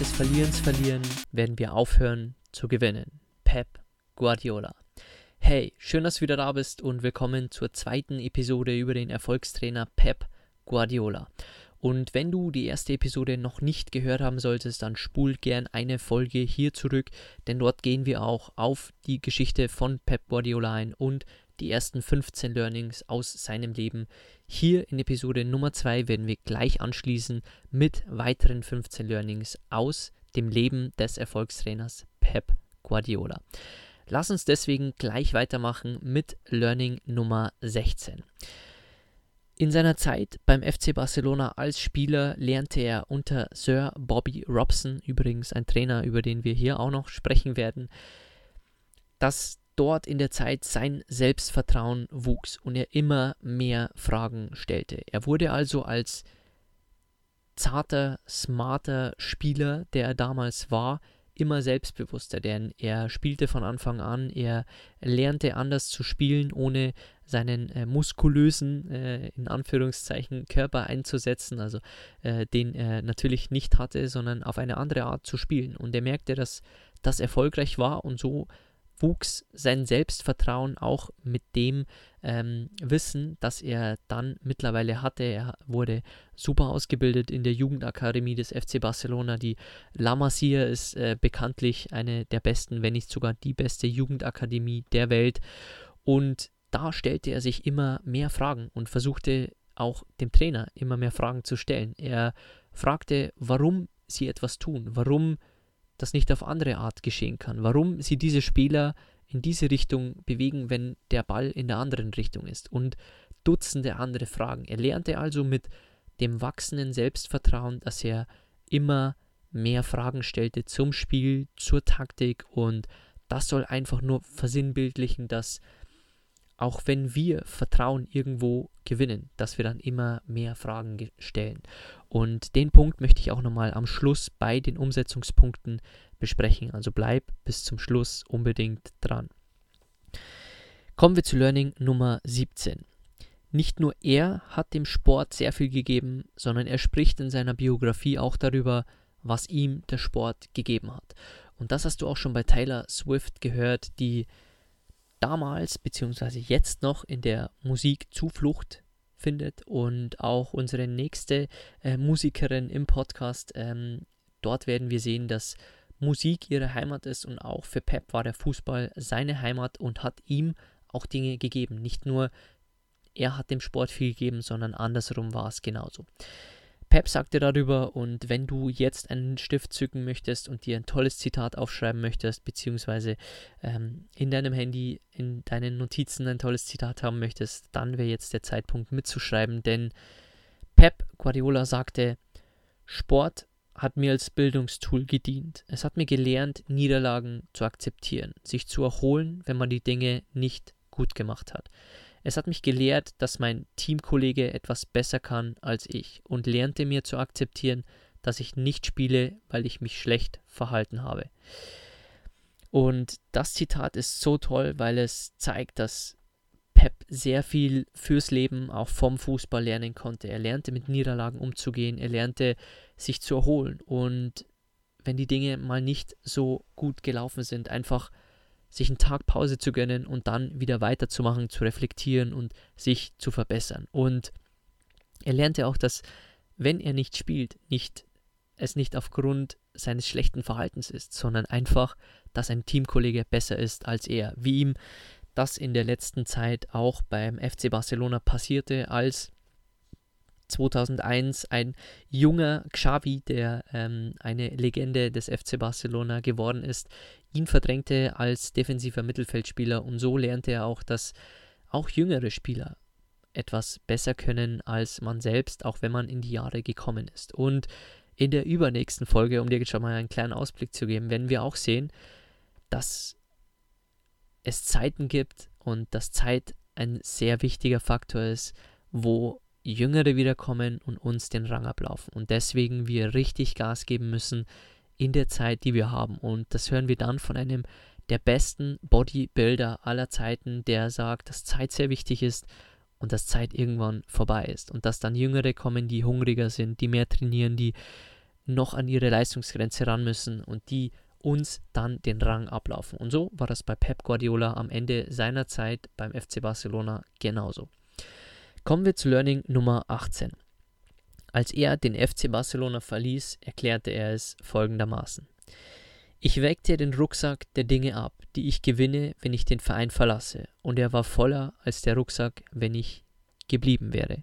Des Verlierens verlieren, werden wir aufhören zu gewinnen. Pep Guardiola. Hey, schön, dass du wieder da bist und willkommen zur zweiten Episode über den Erfolgstrainer Pep Guardiola. Und wenn du die erste Episode noch nicht gehört haben solltest, dann spul gern eine Folge hier zurück, denn dort gehen wir auch auf die Geschichte von Pep Guardiola ein und die ersten 15 Learnings aus seinem Leben. Hier in Episode Nummer 2 werden wir gleich anschließen mit weiteren 15 Learnings aus dem Leben des Erfolgstrainers Pep Guardiola. Lass uns deswegen gleich weitermachen mit Learning Nummer 16. In seiner Zeit beim FC Barcelona als Spieler lernte er unter Sir Bobby Robson, übrigens ein Trainer, über den wir hier auch noch sprechen werden, dass dort in der Zeit sein Selbstvertrauen wuchs und er immer mehr Fragen stellte. Er wurde also als zarter, smarter Spieler, der er damals war, immer selbstbewusster, denn er spielte von Anfang an, er lernte anders zu spielen, ohne seinen äh, muskulösen, äh, in Anführungszeichen, Körper einzusetzen, also äh, den er natürlich nicht hatte, sondern auf eine andere Art zu spielen. Und er merkte, dass das erfolgreich war und so wuchs sein Selbstvertrauen auch mit dem ähm, Wissen, das er dann mittlerweile hatte. Er wurde super ausgebildet in der Jugendakademie des FC Barcelona. Die La Masia ist äh, bekanntlich eine der besten, wenn nicht sogar die beste Jugendakademie der Welt. Und da stellte er sich immer mehr Fragen und versuchte auch dem Trainer immer mehr Fragen zu stellen. Er fragte, warum sie etwas tun, warum das nicht auf andere Art geschehen kann. Warum sie diese Spieler in diese Richtung bewegen, wenn der Ball in der anderen Richtung ist. Und Dutzende andere Fragen. Er lernte also mit dem wachsenden Selbstvertrauen, dass er immer mehr Fragen stellte zum Spiel, zur Taktik und das soll einfach nur versinnbildlichen, dass auch wenn wir Vertrauen irgendwo gewinnen, dass wir dann immer mehr Fragen stellen. Und den Punkt möchte ich auch nochmal am Schluss bei den Umsetzungspunkten besprechen. Also bleib bis zum Schluss unbedingt dran. Kommen wir zu Learning Nummer 17. Nicht nur er hat dem Sport sehr viel gegeben, sondern er spricht in seiner Biografie auch darüber, was ihm der Sport gegeben hat. Und das hast du auch schon bei Taylor Swift gehört, die damals bzw. jetzt noch in der Musik Zuflucht findet und auch unsere nächste äh, Musikerin im Podcast. Ähm, dort werden wir sehen, dass Musik ihre Heimat ist und auch für Pep war der Fußball seine Heimat und hat ihm auch Dinge gegeben. Nicht nur er hat dem Sport viel gegeben, sondern andersrum war es genauso. Pep sagte darüber und wenn du jetzt einen Stift zücken möchtest und dir ein tolles Zitat aufschreiben möchtest, beziehungsweise ähm, in deinem Handy, in deinen Notizen ein tolles Zitat haben möchtest, dann wäre jetzt der Zeitpunkt mitzuschreiben, denn Pep Guardiola sagte, Sport hat mir als Bildungstool gedient. Es hat mir gelernt, Niederlagen zu akzeptieren, sich zu erholen, wenn man die Dinge nicht gut gemacht hat. Es hat mich gelehrt, dass mein Teamkollege etwas besser kann als ich und lernte mir zu akzeptieren, dass ich nicht spiele, weil ich mich schlecht verhalten habe. Und das Zitat ist so toll, weil es zeigt, dass Pep sehr viel fürs Leben auch vom Fußball lernen konnte. Er lernte mit Niederlagen umzugehen, er lernte sich zu erholen und wenn die Dinge mal nicht so gut gelaufen sind, einfach sich einen Tag Pause zu gönnen und dann wieder weiterzumachen, zu reflektieren und sich zu verbessern. Und er lernte auch, dass wenn er nicht spielt, nicht es nicht aufgrund seines schlechten Verhaltens ist, sondern einfach, dass ein Teamkollege besser ist als er, wie ihm das in der letzten Zeit auch beim FC Barcelona passierte, als 2001 ein junger Xavi, der ähm, eine Legende des FC Barcelona geworden ist, ihn verdrängte als defensiver Mittelfeldspieler und so lernte er auch, dass auch jüngere Spieler etwas besser können als man selbst, auch wenn man in die Jahre gekommen ist. Und in der übernächsten Folge, um dir jetzt schon mal einen kleinen Ausblick zu geben, werden wir auch sehen, dass es Zeiten gibt und dass Zeit ein sehr wichtiger Faktor ist, wo Jüngere wiederkommen und uns den Rang ablaufen. Und deswegen wir richtig Gas geben müssen in der Zeit, die wir haben. Und das hören wir dann von einem der besten Bodybuilder aller Zeiten, der sagt, dass Zeit sehr wichtig ist und dass Zeit irgendwann vorbei ist. Und dass dann Jüngere kommen, die hungriger sind, die mehr trainieren, die noch an ihre Leistungsgrenze ran müssen und die uns dann den Rang ablaufen. Und so war das bei Pep Guardiola am Ende seiner Zeit beim FC Barcelona genauso. Kommen wir zu Learning Nummer 18. Als er den FC Barcelona verließ, erklärte er es folgendermaßen. Ich weckte den Rucksack der Dinge ab, die ich gewinne, wenn ich den Verein verlasse, und er war voller als der Rucksack, wenn ich geblieben wäre.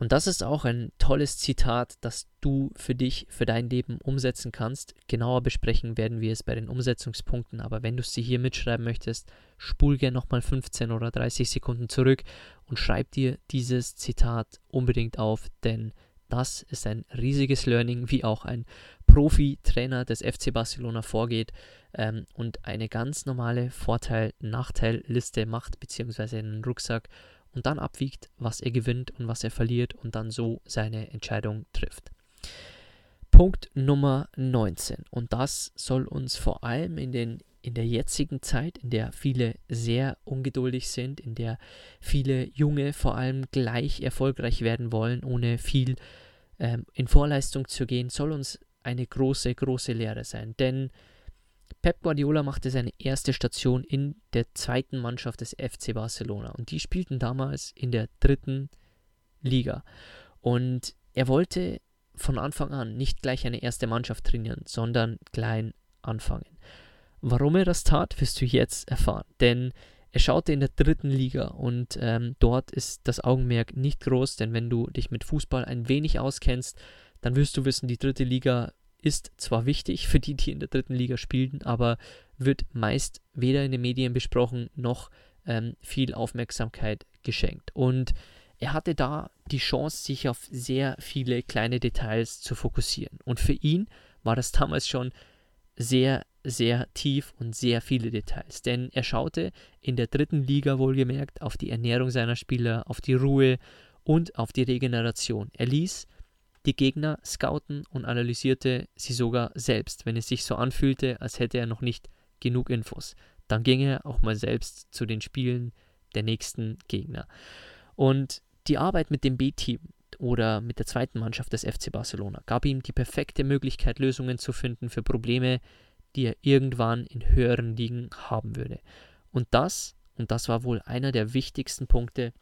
Und das ist auch ein tolles Zitat, das du für dich, für dein Leben umsetzen kannst. Genauer besprechen werden wir es bei den Umsetzungspunkten, aber wenn du dir hier mitschreiben möchtest, spul gerne nochmal 15 oder 30 Sekunden zurück und schreib dir dieses Zitat unbedingt auf, denn das ist ein riesiges Learning, wie auch ein Profi-Trainer des FC Barcelona vorgeht ähm, und eine ganz normale Vorteil-Nachteil-Liste macht, beziehungsweise einen Rucksack und dann abwiegt, was er gewinnt und was er verliert und dann so seine Entscheidung trifft. Punkt Nummer 19. Und das soll uns vor allem in, den, in der jetzigen Zeit, in der viele sehr ungeduldig sind, in der viele Junge vor allem gleich erfolgreich werden wollen, ohne viel ähm, in Vorleistung zu gehen, soll uns eine große, große Lehre sein. Denn Pep Guardiola machte seine erste Station in der zweiten Mannschaft des FC Barcelona und die spielten damals in der dritten Liga. Und er wollte von Anfang an nicht gleich eine erste Mannschaft trainieren, sondern klein anfangen. Warum er das tat, wirst du jetzt erfahren. Denn er schaute in der dritten Liga und ähm, dort ist das Augenmerk nicht groß, denn wenn du dich mit Fußball ein wenig auskennst, dann wirst du wissen, die dritte Liga ist zwar wichtig für die, die in der dritten Liga spielen, aber wird meist weder in den Medien besprochen noch ähm, viel Aufmerksamkeit geschenkt. Und er hatte da die Chance, sich auf sehr viele kleine Details zu fokussieren. Und für ihn war das damals schon sehr, sehr tief und sehr viele Details. Denn er schaute in der dritten Liga wohlgemerkt auf die Ernährung seiner Spieler, auf die Ruhe und auf die Regeneration. Er ließ die Gegner scouten und analysierte sie sogar selbst, wenn es sich so anfühlte, als hätte er noch nicht genug Infos. Dann ging er auch mal selbst zu den Spielen der nächsten Gegner. Und die Arbeit mit dem B-Team oder mit der zweiten Mannschaft des FC Barcelona gab ihm die perfekte Möglichkeit, Lösungen zu finden für Probleme, die er irgendwann in höheren Ligen haben würde. Und das, und das war wohl einer der wichtigsten Punkte,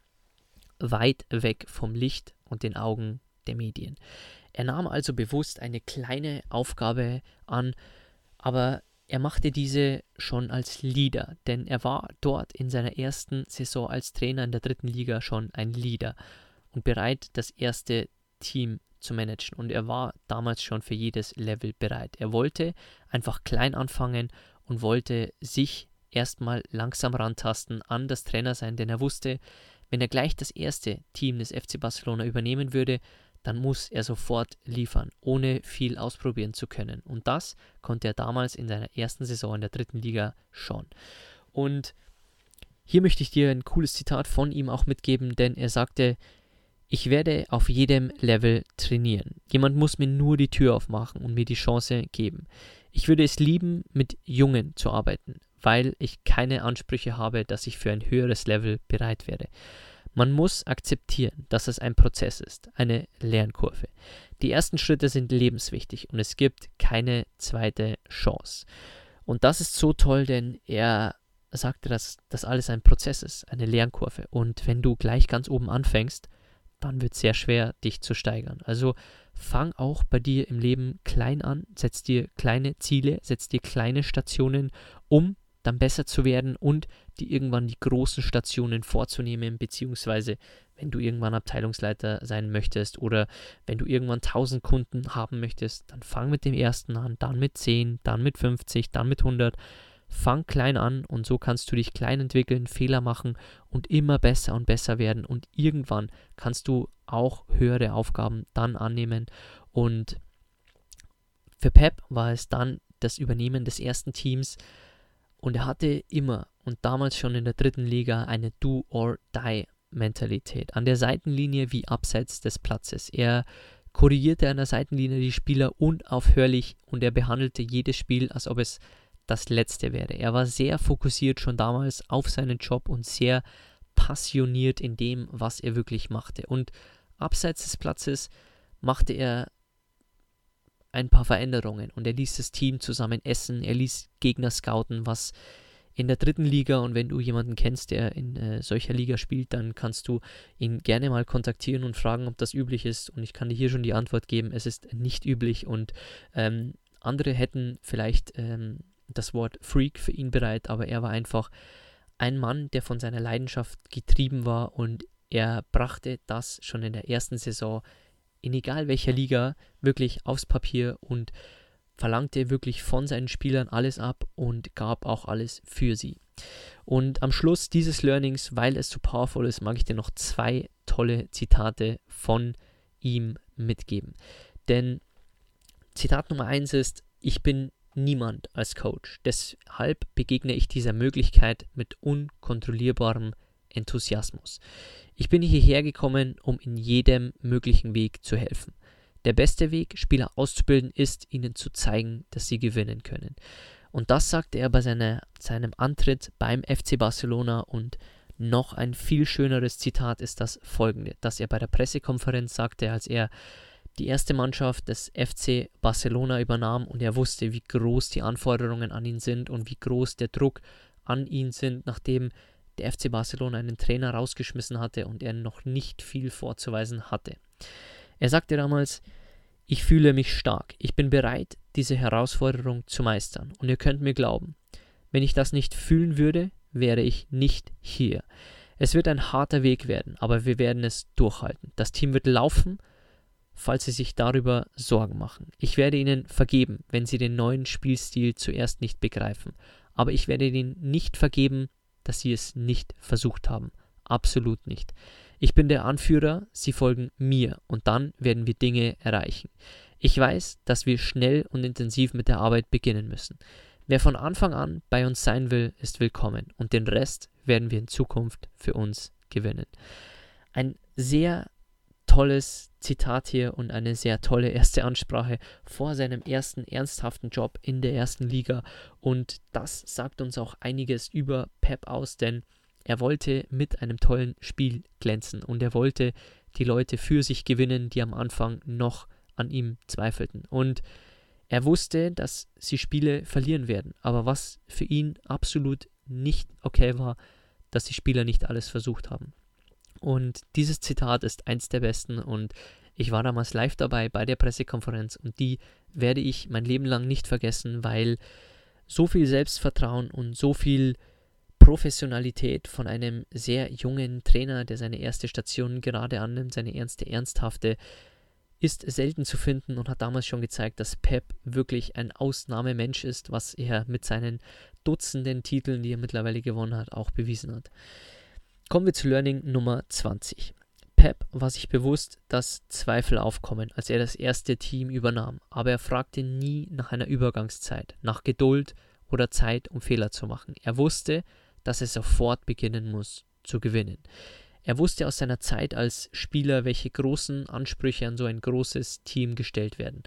weit weg vom Licht und den Augen der Medien. Er nahm also bewusst eine kleine Aufgabe an, aber er machte diese schon als Leader, denn er war dort in seiner ersten Saison als Trainer in der dritten Liga schon ein Leader und bereit, das erste Team zu managen. Und er war damals schon für jedes Level bereit. Er wollte einfach klein anfangen und wollte sich erstmal langsam rantasten an das Trainer sein, denn er wusste, wenn er gleich das erste Team des FC Barcelona übernehmen würde, dann muss er sofort liefern, ohne viel ausprobieren zu können. Und das konnte er damals in seiner ersten Saison in der dritten Liga schon. Und hier möchte ich dir ein cooles Zitat von ihm auch mitgeben, denn er sagte, ich werde auf jedem Level trainieren. Jemand muss mir nur die Tür aufmachen und mir die Chance geben. Ich würde es lieben, mit Jungen zu arbeiten, weil ich keine Ansprüche habe, dass ich für ein höheres Level bereit wäre. Man muss akzeptieren, dass es ein Prozess ist, eine Lernkurve. Die ersten Schritte sind lebenswichtig und es gibt keine zweite Chance. Und das ist so toll, denn er sagte, dass das alles ein Prozess ist, eine Lernkurve. Und wenn du gleich ganz oben anfängst, dann wird es sehr schwer, dich zu steigern. Also fang auch bei dir im Leben klein an, setz dir kleine Ziele, setz dir kleine Stationen, um dann besser zu werden und die irgendwann die großen Stationen vorzunehmen, beziehungsweise wenn du irgendwann Abteilungsleiter sein möchtest oder wenn du irgendwann 1000 Kunden haben möchtest, dann fang mit dem ersten an, dann mit 10, dann mit 50, dann mit 100. Fang klein an und so kannst du dich klein entwickeln, Fehler machen und immer besser und besser werden und irgendwann kannst du auch höhere Aufgaben dann annehmen und für Pep war es dann das Übernehmen des ersten Teams und er hatte immer und damals schon in der dritten Liga eine Do-or-Die-Mentalität. An der Seitenlinie wie abseits des Platzes. Er korrigierte an der Seitenlinie die Spieler unaufhörlich und er behandelte jedes Spiel, als ob es das letzte wäre. Er war sehr fokussiert schon damals auf seinen Job und sehr passioniert in dem, was er wirklich machte. Und abseits des Platzes machte er ein paar Veränderungen. Und er ließ das Team zusammen essen, er ließ Gegner scouten, was in der dritten Liga. Und wenn du jemanden kennst, der in äh, solcher Liga spielt, dann kannst du ihn gerne mal kontaktieren und fragen, ob das üblich ist. Und ich kann dir hier schon die Antwort geben, es ist nicht üblich. Und ähm, andere hätten vielleicht ähm, das Wort Freak für ihn bereit, aber er war einfach ein Mann, der von seiner Leidenschaft getrieben war. Und er brachte das schon in der ersten Saison in egal welcher Liga wirklich aufs Papier und verlangte wirklich von seinen Spielern alles ab und gab auch alles für sie. Und am Schluss dieses Learnings, weil es so powerful ist, mag ich dir noch zwei tolle Zitate von ihm mitgeben. Denn Zitat Nummer eins ist, ich bin niemand als Coach. Deshalb begegne ich dieser Möglichkeit mit unkontrollierbarem Enthusiasmus. Ich bin hierher gekommen, um in jedem möglichen Weg zu helfen. Der beste Weg, Spieler auszubilden, ist, ihnen zu zeigen, dass sie gewinnen können. Und das sagte er bei seiner, seinem Antritt beim FC Barcelona und noch ein viel schöneres Zitat ist das folgende, das er bei der Pressekonferenz sagte, als er die erste Mannschaft des FC Barcelona übernahm und er wusste, wie groß die Anforderungen an ihn sind und wie groß der Druck an ihn sind, nachdem der FC Barcelona einen Trainer rausgeschmissen hatte und er noch nicht viel vorzuweisen hatte. Er sagte damals, ich fühle mich stark, ich bin bereit, diese Herausforderung zu meistern und ihr könnt mir glauben, wenn ich das nicht fühlen würde, wäre ich nicht hier. Es wird ein harter Weg werden, aber wir werden es durchhalten. Das Team wird laufen, falls sie sich darüber Sorgen machen. Ich werde ihnen vergeben, wenn sie den neuen Spielstil zuerst nicht begreifen. Aber ich werde ihnen nicht vergeben, dass sie es nicht versucht haben. Absolut nicht. Ich bin der Anführer, sie folgen mir und dann werden wir Dinge erreichen. Ich weiß, dass wir schnell und intensiv mit der Arbeit beginnen müssen. Wer von Anfang an bei uns sein will, ist willkommen und den Rest werden wir in Zukunft für uns gewinnen. Ein sehr tolles Zitat hier und eine sehr tolle erste Ansprache vor seinem ersten ernsthaften Job in der ersten Liga. Und das sagt uns auch einiges über Pep aus, denn er wollte mit einem tollen Spiel glänzen und er wollte die Leute für sich gewinnen, die am Anfang noch an ihm zweifelten. Und er wusste, dass sie Spiele verlieren werden. Aber was für ihn absolut nicht okay war, dass die Spieler nicht alles versucht haben. Und dieses Zitat ist eins der besten und ich war damals live dabei bei der Pressekonferenz und die werde ich mein Leben lang nicht vergessen, weil so viel Selbstvertrauen und so viel Professionalität von einem sehr jungen Trainer, der seine erste Station gerade annimmt, seine erste ernsthafte, ist selten zu finden und hat damals schon gezeigt, dass Pep wirklich ein Ausnahmemensch ist, was er mit seinen Dutzenden Titeln, die er mittlerweile gewonnen hat, auch bewiesen hat. Kommen wir zu Learning Nummer 20. Pep war sich bewusst, dass Zweifel aufkommen, als er das erste Team übernahm, aber er fragte nie nach einer Übergangszeit, nach Geduld oder Zeit, um Fehler zu machen. Er wusste, dass er sofort beginnen muss zu gewinnen. Er wusste aus seiner Zeit als Spieler, welche großen Ansprüche an so ein großes Team gestellt werden,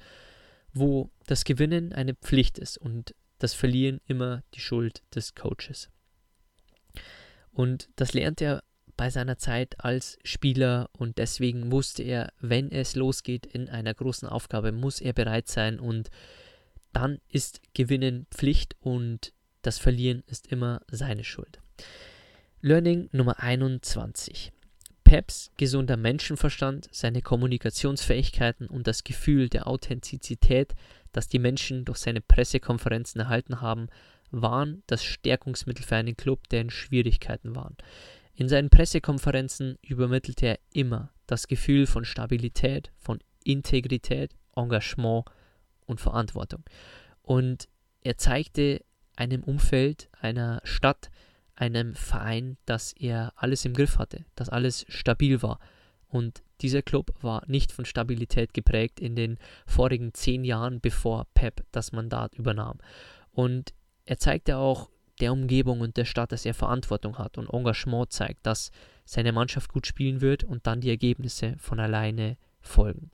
wo das Gewinnen eine Pflicht ist und das Verlieren immer die Schuld des Coaches. Und das lernt er bei seiner Zeit als Spieler und deswegen musste er, wenn es losgeht in einer großen Aufgabe, muss er bereit sein und dann ist Gewinnen Pflicht und das Verlieren ist immer seine Schuld. Learning Nummer 21. Peps gesunder Menschenverstand, seine Kommunikationsfähigkeiten und das Gefühl der Authentizität, das die Menschen durch seine Pressekonferenzen erhalten haben, waren das Stärkungsmittel für einen Club, der in Schwierigkeiten war. In seinen Pressekonferenzen übermittelte er immer das Gefühl von Stabilität, von Integrität, Engagement und Verantwortung. Und er zeigte einem Umfeld, einer Stadt, einem Verein, dass er alles im Griff hatte, dass alles stabil war. Und dieser Club war nicht von Stabilität geprägt in den vorigen zehn Jahren, bevor Pep das Mandat übernahm. Und er zeigte auch der Umgebung und der Stadt, dass er Verantwortung hat und Engagement zeigt, dass seine Mannschaft gut spielen wird und dann die Ergebnisse von alleine folgen.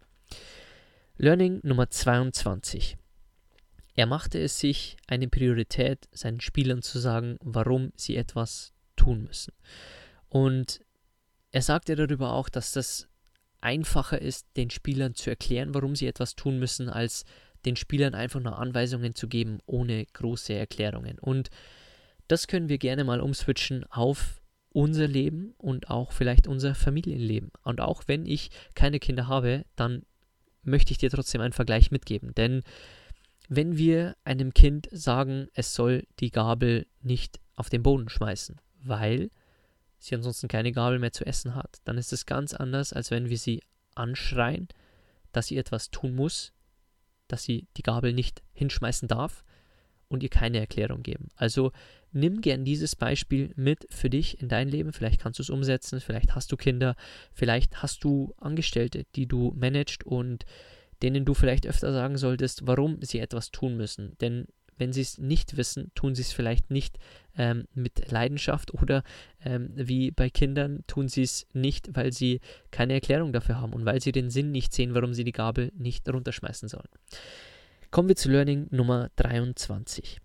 Learning Nummer 22. Er machte es sich eine Priorität, seinen Spielern zu sagen, warum sie etwas tun müssen. Und er sagte darüber auch, dass das einfacher ist, den Spielern zu erklären, warum sie etwas tun müssen, als den Spielern einfach nur Anweisungen zu geben, ohne große Erklärungen. Und das können wir gerne mal umswitchen auf unser Leben und auch vielleicht unser Familienleben. Und auch wenn ich keine Kinder habe, dann möchte ich dir trotzdem einen Vergleich mitgeben. Denn wenn wir einem Kind sagen, es soll die Gabel nicht auf den Boden schmeißen, weil sie ansonsten keine Gabel mehr zu essen hat, dann ist es ganz anders, als wenn wir sie anschreien, dass sie etwas tun muss, dass sie die Gabel nicht hinschmeißen darf und ihr keine Erklärung geben. Also nimm gern dieses Beispiel mit für dich in dein Leben. Vielleicht kannst du es umsetzen, vielleicht hast du Kinder, vielleicht hast du Angestellte, die du managst und denen du vielleicht öfter sagen solltest, warum sie etwas tun müssen. Denn wenn sie es nicht wissen, tun sie es vielleicht nicht ähm, mit Leidenschaft oder ähm, wie bei Kindern tun sie es nicht, weil sie keine Erklärung dafür haben und weil sie den Sinn nicht sehen, warum sie die Gabel nicht runterschmeißen sollen. Kommen wir zu Learning Nummer 23.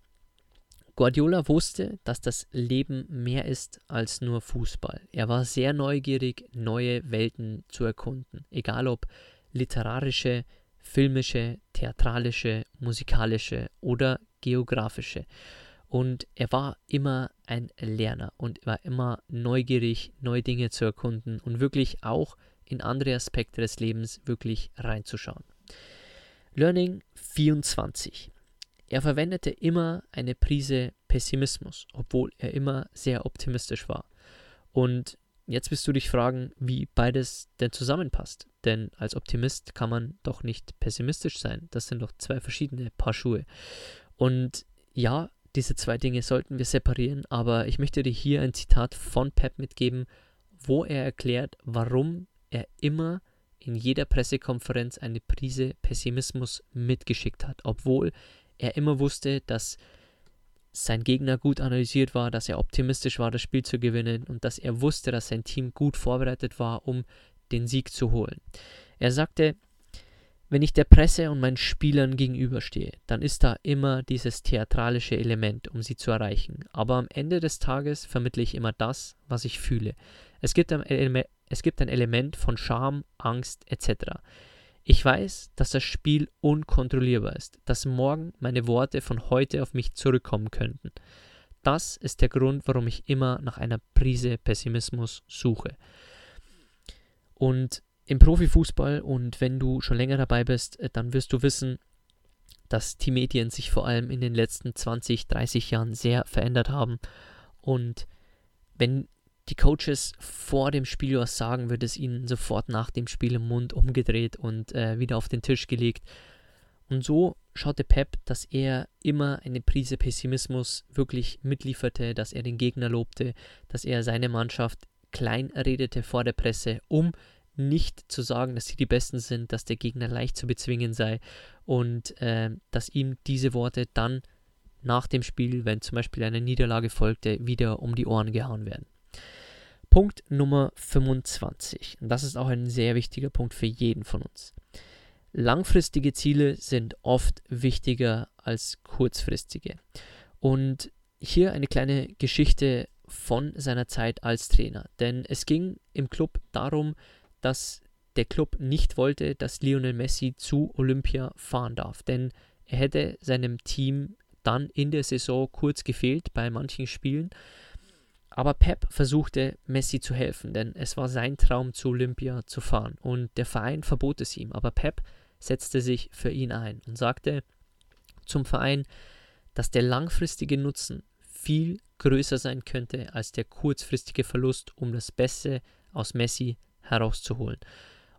Guardiola wusste, dass das Leben mehr ist als nur Fußball. Er war sehr neugierig, neue Welten zu erkunden, egal ob literarische, filmische, theatralische, musikalische oder geografische. Und er war immer ein Lerner und war immer neugierig, neue Dinge zu erkunden und wirklich auch in andere Aspekte des Lebens wirklich reinzuschauen. Learning 24. Er verwendete immer eine Prise Pessimismus, obwohl er immer sehr optimistisch war. Und jetzt wirst du dich fragen, wie beides denn zusammenpasst. Denn als Optimist kann man doch nicht pessimistisch sein. Das sind doch zwei verschiedene Paar Schuhe. Und ja, diese zwei Dinge sollten wir separieren, aber ich möchte dir hier ein Zitat von Pep mitgeben, wo er erklärt, warum er immer in jeder Pressekonferenz eine Prise Pessimismus mitgeschickt hat, obwohl er immer wusste, dass sein Gegner gut analysiert war, dass er optimistisch war, das Spiel zu gewinnen und dass er wusste, dass sein Team gut vorbereitet war, um den Sieg zu holen. Er sagte, wenn ich der Presse und meinen Spielern gegenüberstehe, dann ist da immer dieses theatralische Element, um sie zu erreichen. Aber am Ende des Tages vermittle ich immer das, was ich fühle. Es gibt ein, Ele es gibt ein Element von Scham, Angst etc. Ich weiß, dass das Spiel unkontrollierbar ist, dass morgen meine Worte von heute auf mich zurückkommen könnten. Das ist der Grund, warum ich immer nach einer Prise Pessimismus suche. Und im Profifußball und wenn du schon länger dabei bist, äh, dann wirst du wissen, dass die Medien sich vor allem in den letzten 20, 30 Jahren sehr verändert haben. Und wenn die Coaches vor dem Spiel was sagen, wird es ihnen sofort nach dem Spiel im Mund umgedreht und äh, wieder auf den Tisch gelegt. Und so schaute Pep, dass er immer eine Prise Pessimismus wirklich mitlieferte, dass er den Gegner lobte, dass er seine Mannschaft klein redete vor der Presse, um nicht zu sagen, dass sie die Besten sind, dass der Gegner leicht zu bezwingen sei und äh, dass ihm diese Worte dann nach dem Spiel, wenn zum Beispiel eine Niederlage folgte, wieder um die Ohren gehauen werden. Punkt Nummer 25. Und das ist auch ein sehr wichtiger Punkt für jeden von uns. Langfristige Ziele sind oft wichtiger als kurzfristige. Und hier eine kleine Geschichte von seiner Zeit als Trainer. Denn es ging im Club darum, dass der Club nicht wollte, dass Lionel Messi zu Olympia fahren darf. Denn er hätte seinem Team dann in der Saison kurz gefehlt bei manchen Spielen aber Pep versuchte Messi zu helfen, denn es war sein Traum, zu Olympia zu fahren. Und der Verein verbot es ihm. Aber Pep setzte sich für ihn ein und sagte zum Verein, dass der langfristige Nutzen viel größer sein könnte als der kurzfristige Verlust, um das Beste aus Messi herauszuholen.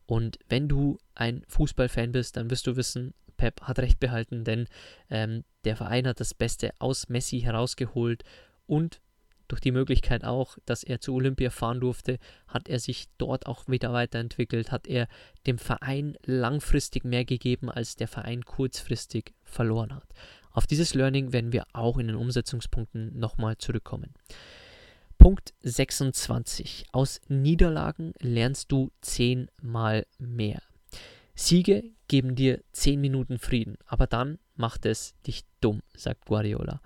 Und wenn du ein Fußballfan bist, dann wirst du wissen, Pep hat recht behalten, denn ähm, der Verein hat das Beste aus Messi herausgeholt und durch die Möglichkeit auch, dass er zu Olympia fahren durfte, hat er sich dort auch wieder weiterentwickelt, hat er dem Verein langfristig mehr gegeben, als der Verein kurzfristig verloren hat. Auf dieses Learning werden wir auch in den Umsetzungspunkten nochmal zurückkommen. Punkt 26. Aus Niederlagen lernst du zehnmal mehr. Siege geben dir zehn Minuten Frieden, aber dann macht es dich dumm, sagt Guardiola.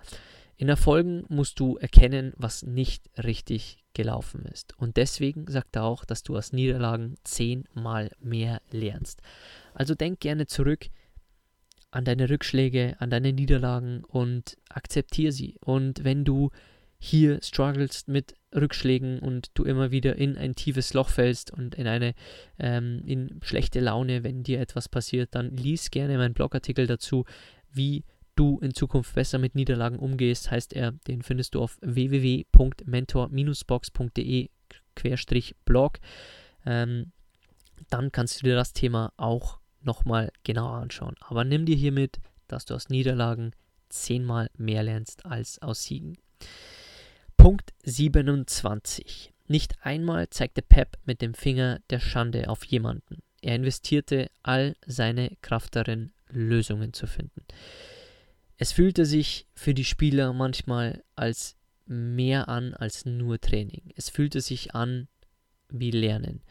In Erfolgen musst du erkennen, was nicht richtig gelaufen ist. Und deswegen sagt er auch, dass du aus Niederlagen zehnmal mehr lernst. Also denk gerne zurück an deine Rückschläge, an deine Niederlagen und akzeptiere sie. Und wenn du hier strugglest mit Rückschlägen und du immer wieder in ein tiefes Loch fällst und in eine ähm, in schlechte Laune, wenn dir etwas passiert, dann lies gerne meinen Blogartikel dazu, wie du in Zukunft besser mit Niederlagen umgehst, heißt er, den findest du auf www.mentor-box.de-blog. Ähm, dann kannst du dir das Thema auch nochmal genauer anschauen. Aber nimm dir hiermit, dass du aus Niederlagen zehnmal mehr lernst als aus Siegen. Punkt 27. Nicht einmal zeigte Pep mit dem Finger der Schande auf jemanden. Er investierte all seine Kraft darin, Lösungen zu finden. Es fühlte sich für die Spieler manchmal als mehr an als nur Training. Es fühlte sich an wie Lernen.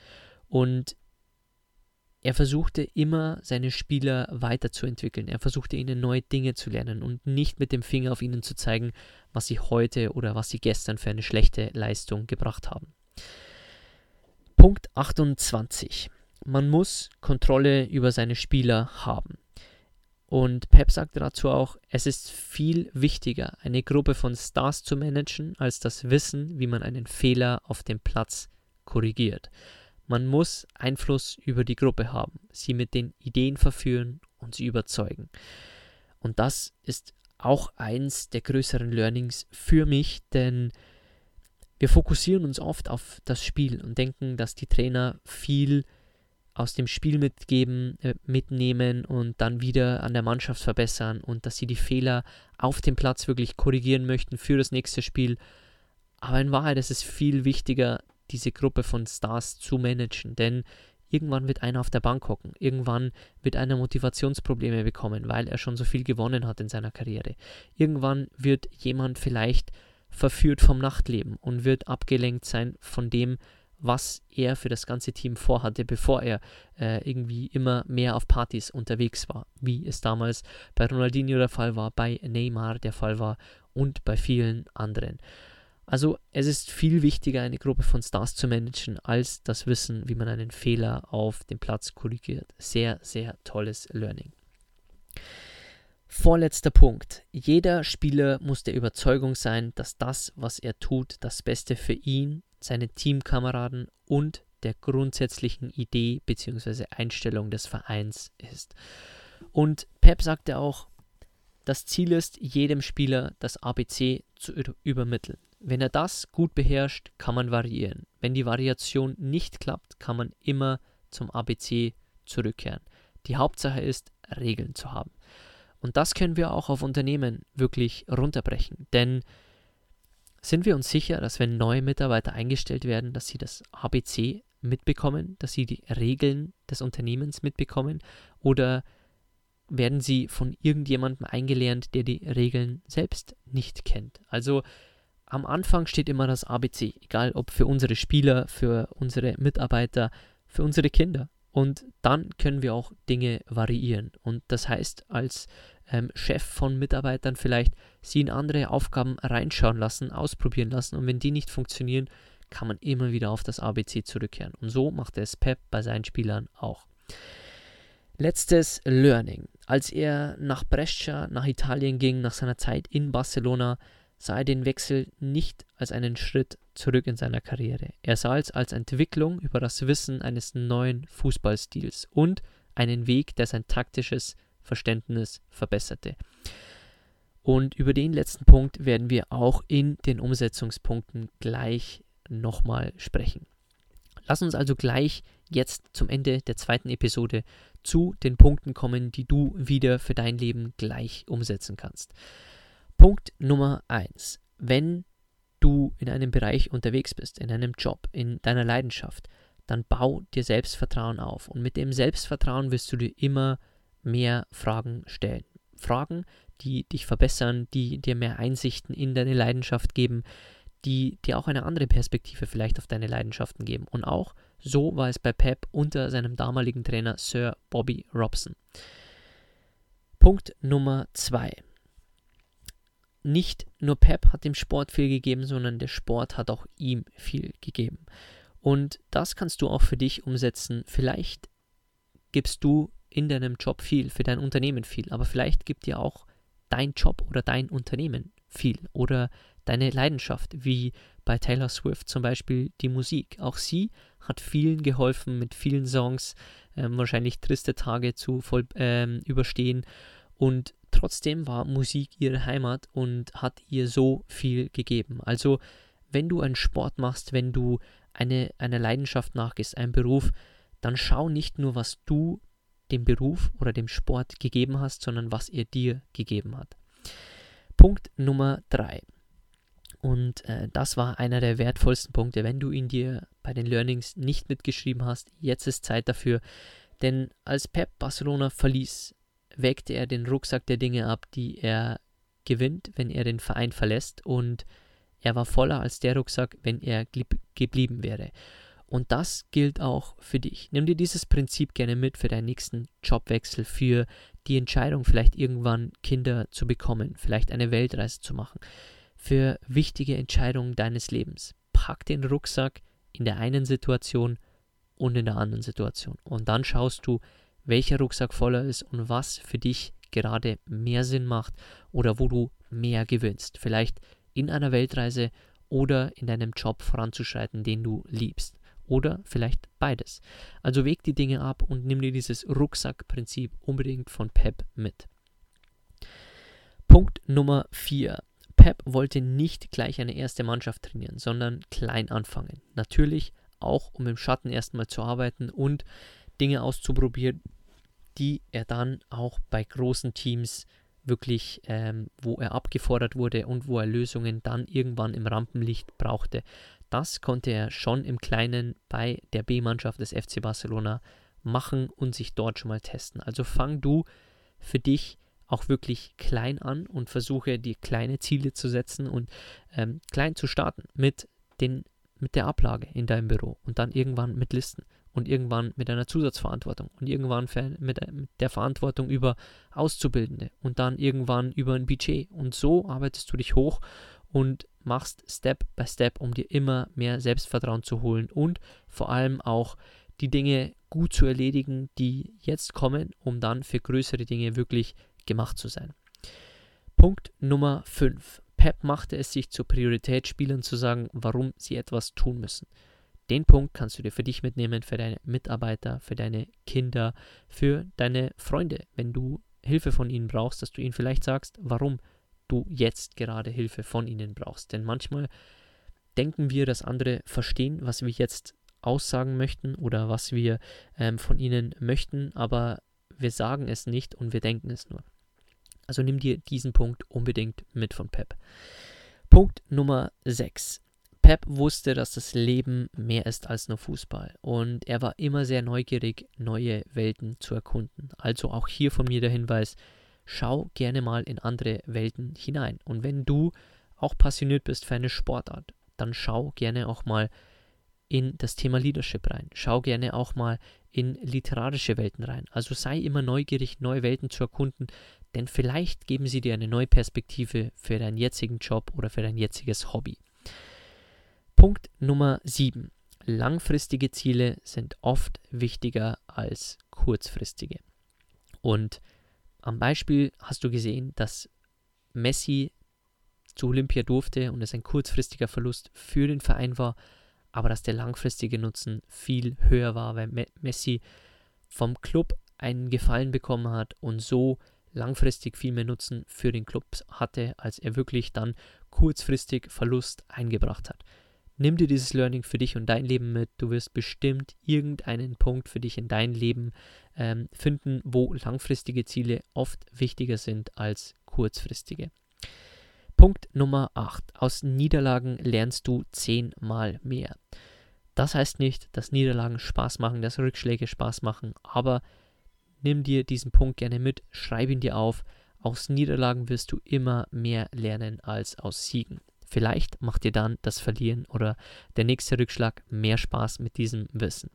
Und er versuchte immer, seine Spieler weiterzuentwickeln. Er versuchte ihnen neue Dinge zu lernen und nicht mit dem Finger auf ihnen zu zeigen, was sie heute oder was sie gestern für eine schlechte Leistung gebracht haben. Punkt 28. Man muss Kontrolle über seine Spieler haben. Und Pep sagte dazu auch, es ist viel wichtiger, eine Gruppe von Stars zu managen, als das Wissen, wie man einen Fehler auf dem Platz korrigiert. Man muss Einfluss über die Gruppe haben, sie mit den Ideen verführen und sie überzeugen. Und das ist auch eins der größeren Learnings für mich, denn wir fokussieren uns oft auf das Spiel und denken, dass die Trainer viel aus dem Spiel mitgeben, äh, mitnehmen und dann wieder an der Mannschaft verbessern und dass sie die Fehler auf dem Platz wirklich korrigieren möchten für das nächste Spiel. Aber in Wahrheit ist es viel wichtiger, diese Gruppe von Stars zu managen, denn irgendwann wird einer auf der Bank hocken, irgendwann wird einer Motivationsprobleme bekommen, weil er schon so viel gewonnen hat in seiner Karriere. Irgendwann wird jemand vielleicht verführt vom Nachtleben und wird abgelenkt sein von dem, was er für das ganze Team vorhatte, bevor er äh, irgendwie immer mehr auf Partys unterwegs war, wie es damals bei Ronaldinho der Fall war, bei Neymar der Fall war und bei vielen anderen. Also es ist viel wichtiger, eine Gruppe von Stars zu managen, als das Wissen, wie man einen Fehler auf dem Platz korrigiert. Sehr, sehr tolles Learning. Vorletzter Punkt. Jeder Spieler muss der Überzeugung sein, dass das, was er tut, das Beste für ihn seine Teamkameraden und der grundsätzlichen Idee bzw. Einstellung des Vereins ist. Und Pep sagte auch, das Ziel ist, jedem Spieler das ABC zu übermitteln. Wenn er das gut beherrscht, kann man variieren. Wenn die Variation nicht klappt, kann man immer zum ABC zurückkehren. Die Hauptsache ist, Regeln zu haben. Und das können wir auch auf Unternehmen wirklich runterbrechen. Denn sind wir uns sicher, dass wenn neue Mitarbeiter eingestellt werden, dass sie das ABC mitbekommen, dass sie die Regeln des Unternehmens mitbekommen oder werden sie von irgendjemandem eingelernt, der die Regeln selbst nicht kennt? Also am Anfang steht immer das ABC, egal ob für unsere Spieler, für unsere Mitarbeiter, für unsere Kinder. Und dann können wir auch Dinge variieren. Und das heißt, als ähm, Chef von Mitarbeitern vielleicht sie in andere Aufgaben reinschauen lassen, ausprobieren lassen. Und wenn die nicht funktionieren, kann man immer wieder auf das ABC zurückkehren. Und so macht es Pep bei seinen Spielern auch. Letztes Learning. Als er nach Brescia, nach Italien ging, nach seiner Zeit in Barcelona, sah er den Wechsel nicht als einen Schritt zurück in seiner Karriere. Er sah es als Entwicklung über das Wissen eines neuen Fußballstils und einen Weg, der sein taktisches Verständnis verbesserte. Und über den letzten Punkt werden wir auch in den Umsetzungspunkten gleich nochmal sprechen. Lass uns also gleich jetzt zum Ende der zweiten Episode zu den Punkten kommen, die du wieder für dein Leben gleich umsetzen kannst. Punkt Nummer 1. Wenn du in einem Bereich unterwegs bist, in einem Job, in deiner Leidenschaft, dann bau dir Selbstvertrauen auf. Und mit dem Selbstvertrauen wirst du dir immer mehr Fragen stellen. Fragen, die dich verbessern, die dir mehr Einsichten in deine Leidenschaft geben, die dir auch eine andere Perspektive vielleicht auf deine Leidenschaften geben. Und auch so war es bei Pep unter seinem damaligen Trainer Sir Bobby Robson. Punkt Nummer zwei. Nicht nur Pep hat dem Sport viel gegeben, sondern der Sport hat auch ihm viel gegeben. Und das kannst du auch für dich umsetzen. Vielleicht gibst du in deinem Job viel, für dein Unternehmen viel, aber vielleicht gibt dir auch dein Job oder dein Unternehmen viel oder deine Leidenschaft, wie bei Taylor Swift zum Beispiel die Musik. Auch sie hat vielen geholfen, mit vielen Songs ähm, wahrscheinlich triste Tage zu voll, ähm, überstehen. Und trotzdem war Musik ihre Heimat und hat ihr so viel gegeben. Also wenn du einen Sport machst, wenn du eine, eine Leidenschaft nachgehst, einen Beruf, dann schau nicht nur, was du dem Beruf oder dem Sport gegeben hast, sondern was er dir gegeben hat. Punkt Nummer drei. Und äh, das war einer der wertvollsten Punkte. Wenn du ihn dir bei den Learnings nicht mitgeschrieben hast, jetzt ist Zeit dafür. Denn als Pep Barcelona verließ, wägte er den Rucksack der Dinge ab, die er gewinnt, wenn er den Verein verlässt. Und er war voller als der Rucksack, wenn er geblieben wäre. Und das gilt auch für dich. Nimm dir dieses Prinzip gerne mit für deinen nächsten Jobwechsel, für die Entscheidung, vielleicht irgendwann Kinder zu bekommen, vielleicht eine Weltreise zu machen für wichtige Entscheidungen deines Lebens. Pack den Rucksack in der einen Situation und in der anderen Situation. Und dann schaust du, welcher Rucksack voller ist und was für dich gerade mehr Sinn macht oder wo du mehr gewinnst. Vielleicht in einer Weltreise oder in deinem Job voranzuschreiten, den du liebst. Oder vielleicht beides. Also weg die Dinge ab und nimm dir dieses Rucksackprinzip unbedingt von Pep mit. Punkt Nummer 4. Pep wollte nicht gleich eine erste Mannschaft trainieren, sondern klein anfangen. Natürlich auch, um im Schatten erstmal zu arbeiten und Dinge auszuprobieren, die er dann auch bei großen Teams wirklich, ähm, wo er abgefordert wurde und wo er Lösungen dann irgendwann im Rampenlicht brauchte. Das konnte er schon im Kleinen bei der B-Mannschaft des FC Barcelona machen und sich dort schon mal testen. Also fang du für dich auch wirklich klein an und versuche dir kleine Ziele zu setzen und ähm, klein zu starten mit, den, mit der Ablage in deinem Büro und dann irgendwann mit Listen und irgendwann mit einer Zusatzverantwortung und irgendwann mit, äh, mit der Verantwortung über Auszubildende und dann irgendwann über ein Budget und so arbeitest du dich hoch und machst Step by Step, um dir immer mehr Selbstvertrauen zu holen und vor allem auch die Dinge gut zu erledigen, die jetzt kommen, um dann für größere Dinge wirklich gemacht zu sein. Punkt Nummer 5. Pep machte es sich zur Priorität, Spielern zu sagen, warum sie etwas tun müssen. Den Punkt kannst du dir für dich mitnehmen, für deine Mitarbeiter, für deine Kinder, für deine Freunde, wenn du Hilfe von ihnen brauchst, dass du ihnen vielleicht sagst, warum du jetzt gerade Hilfe von ihnen brauchst. Denn manchmal denken wir, dass andere verstehen, was wir jetzt aussagen möchten oder was wir ähm, von ihnen möchten, aber wir sagen es nicht und wir denken es nur. Also nimm dir diesen Punkt unbedingt mit von Pep. Punkt Nummer 6. Pep wusste, dass das Leben mehr ist als nur Fußball und er war immer sehr neugierig, neue Welten zu erkunden. Also auch hier von mir der Hinweis, schau gerne mal in andere Welten hinein. Und wenn du auch passioniert bist für eine Sportart, dann schau gerne auch mal in das Thema Leadership rein. Schau gerne auch mal in literarische Welten rein. Also sei immer neugierig, neue Welten zu erkunden, denn vielleicht geben sie dir eine neue Perspektive für deinen jetzigen Job oder für dein jetziges Hobby. Punkt Nummer 7. Langfristige Ziele sind oft wichtiger als kurzfristige. Und am Beispiel hast du gesehen, dass Messi zu Olympia durfte und es ein kurzfristiger Verlust für den Verein war, aber dass der langfristige Nutzen viel höher war, weil Messi vom Club einen Gefallen bekommen hat und so langfristig viel mehr Nutzen für den Club hatte, als er wirklich dann kurzfristig Verlust eingebracht hat. Nimm dir dieses Learning für dich und dein Leben mit. Du wirst bestimmt irgendeinen Punkt für dich in dein Leben ähm, finden, wo langfristige Ziele oft wichtiger sind als kurzfristige. Punkt Nummer 8. Aus Niederlagen lernst du zehnmal mehr. Das heißt nicht, dass Niederlagen Spaß machen, dass Rückschläge Spaß machen, aber nimm dir diesen Punkt gerne mit, schreib ihn dir auf. Aus Niederlagen wirst du immer mehr lernen als aus Siegen. Vielleicht macht dir dann das Verlieren oder der nächste Rückschlag mehr Spaß mit diesem Wissen.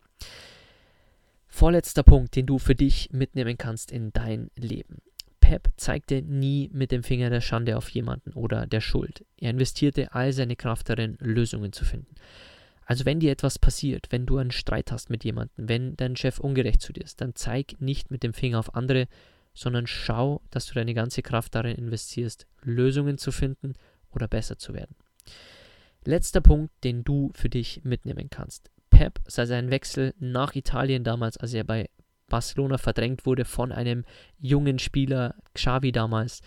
Vorletzter Punkt, den du für dich mitnehmen kannst in dein Leben. Pep zeigte nie mit dem Finger der Schande auf jemanden oder der Schuld. Er investierte all seine Kraft darin, Lösungen zu finden. Also wenn dir etwas passiert, wenn du einen Streit hast mit jemandem, wenn dein Chef ungerecht zu dir ist, dann zeig nicht mit dem Finger auf andere, sondern schau, dass du deine ganze Kraft darin investierst, Lösungen zu finden oder besser zu werden. Letzter Punkt, den du für dich mitnehmen kannst. Pep sei sein Wechsel nach Italien damals, als er bei Barcelona verdrängt wurde von einem jungen Spieler, Xavi damals,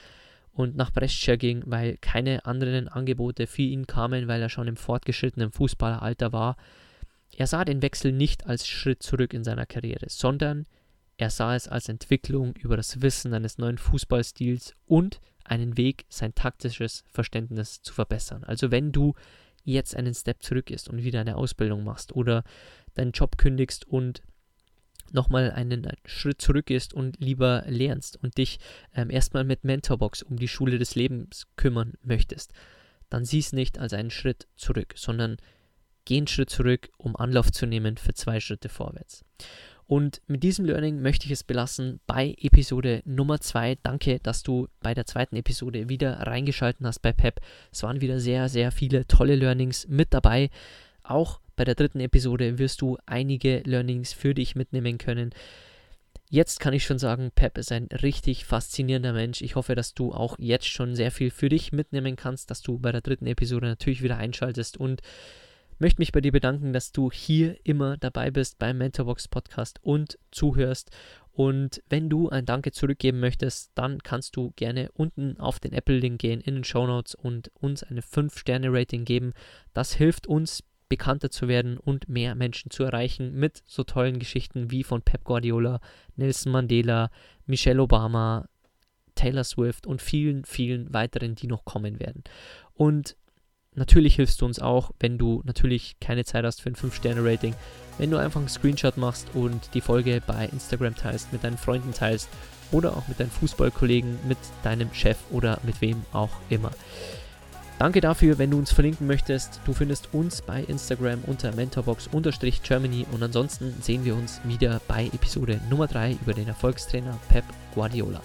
und nach Brescia ging, weil keine anderen Angebote für ihn kamen, weil er schon im fortgeschrittenen Fußballeralter war. Er sah den Wechsel nicht als Schritt zurück in seiner Karriere, sondern er sah es als Entwicklung über das Wissen eines neuen Fußballstils und einen Weg, sein taktisches Verständnis zu verbessern. Also wenn du jetzt einen Step zurück ist und wieder eine Ausbildung machst oder deinen Job kündigst und nochmal einen Schritt zurück ist und lieber lernst und dich ähm, erstmal mit Mentorbox um die Schule des Lebens kümmern möchtest, dann sieh es nicht als einen Schritt zurück, sondern geh einen Schritt zurück, um Anlauf zu nehmen für zwei Schritte vorwärts. Und mit diesem Learning möchte ich es belassen bei Episode Nummer 2. Danke, dass du bei der zweiten Episode wieder reingeschalten hast bei Pep. Es waren wieder sehr, sehr viele tolle Learnings mit dabei. Auch bei der dritten Episode wirst du einige Learnings für dich mitnehmen können. Jetzt kann ich schon sagen, Pep ist ein richtig faszinierender Mensch. Ich hoffe, dass du auch jetzt schon sehr viel für dich mitnehmen kannst, dass du bei der dritten Episode natürlich wieder einschaltest und möchte mich bei dir bedanken, dass du hier immer dabei bist beim Mentorbox Podcast und zuhörst. Und wenn du ein Danke zurückgeben möchtest, dann kannst du gerne unten auf den Apple-Link gehen in den Show Notes und uns eine 5-Sterne-Rating geben. Das hilft uns, bekannter zu werden und mehr Menschen zu erreichen mit so tollen Geschichten wie von Pep Guardiola, Nelson Mandela, Michelle Obama, Taylor Swift und vielen, vielen weiteren, die noch kommen werden. Und Natürlich hilfst du uns auch, wenn du natürlich keine Zeit hast für ein 5-Sterne-Rating, wenn du einfach einen Screenshot machst und die Folge bei Instagram teilst, mit deinen Freunden teilst oder auch mit deinen Fußballkollegen, mit deinem Chef oder mit wem auch immer. Danke dafür, wenn du uns verlinken möchtest. Du findest uns bei Instagram unter mentorbox-germany und ansonsten sehen wir uns wieder bei Episode Nummer 3 über den Erfolgstrainer Pep Guardiola.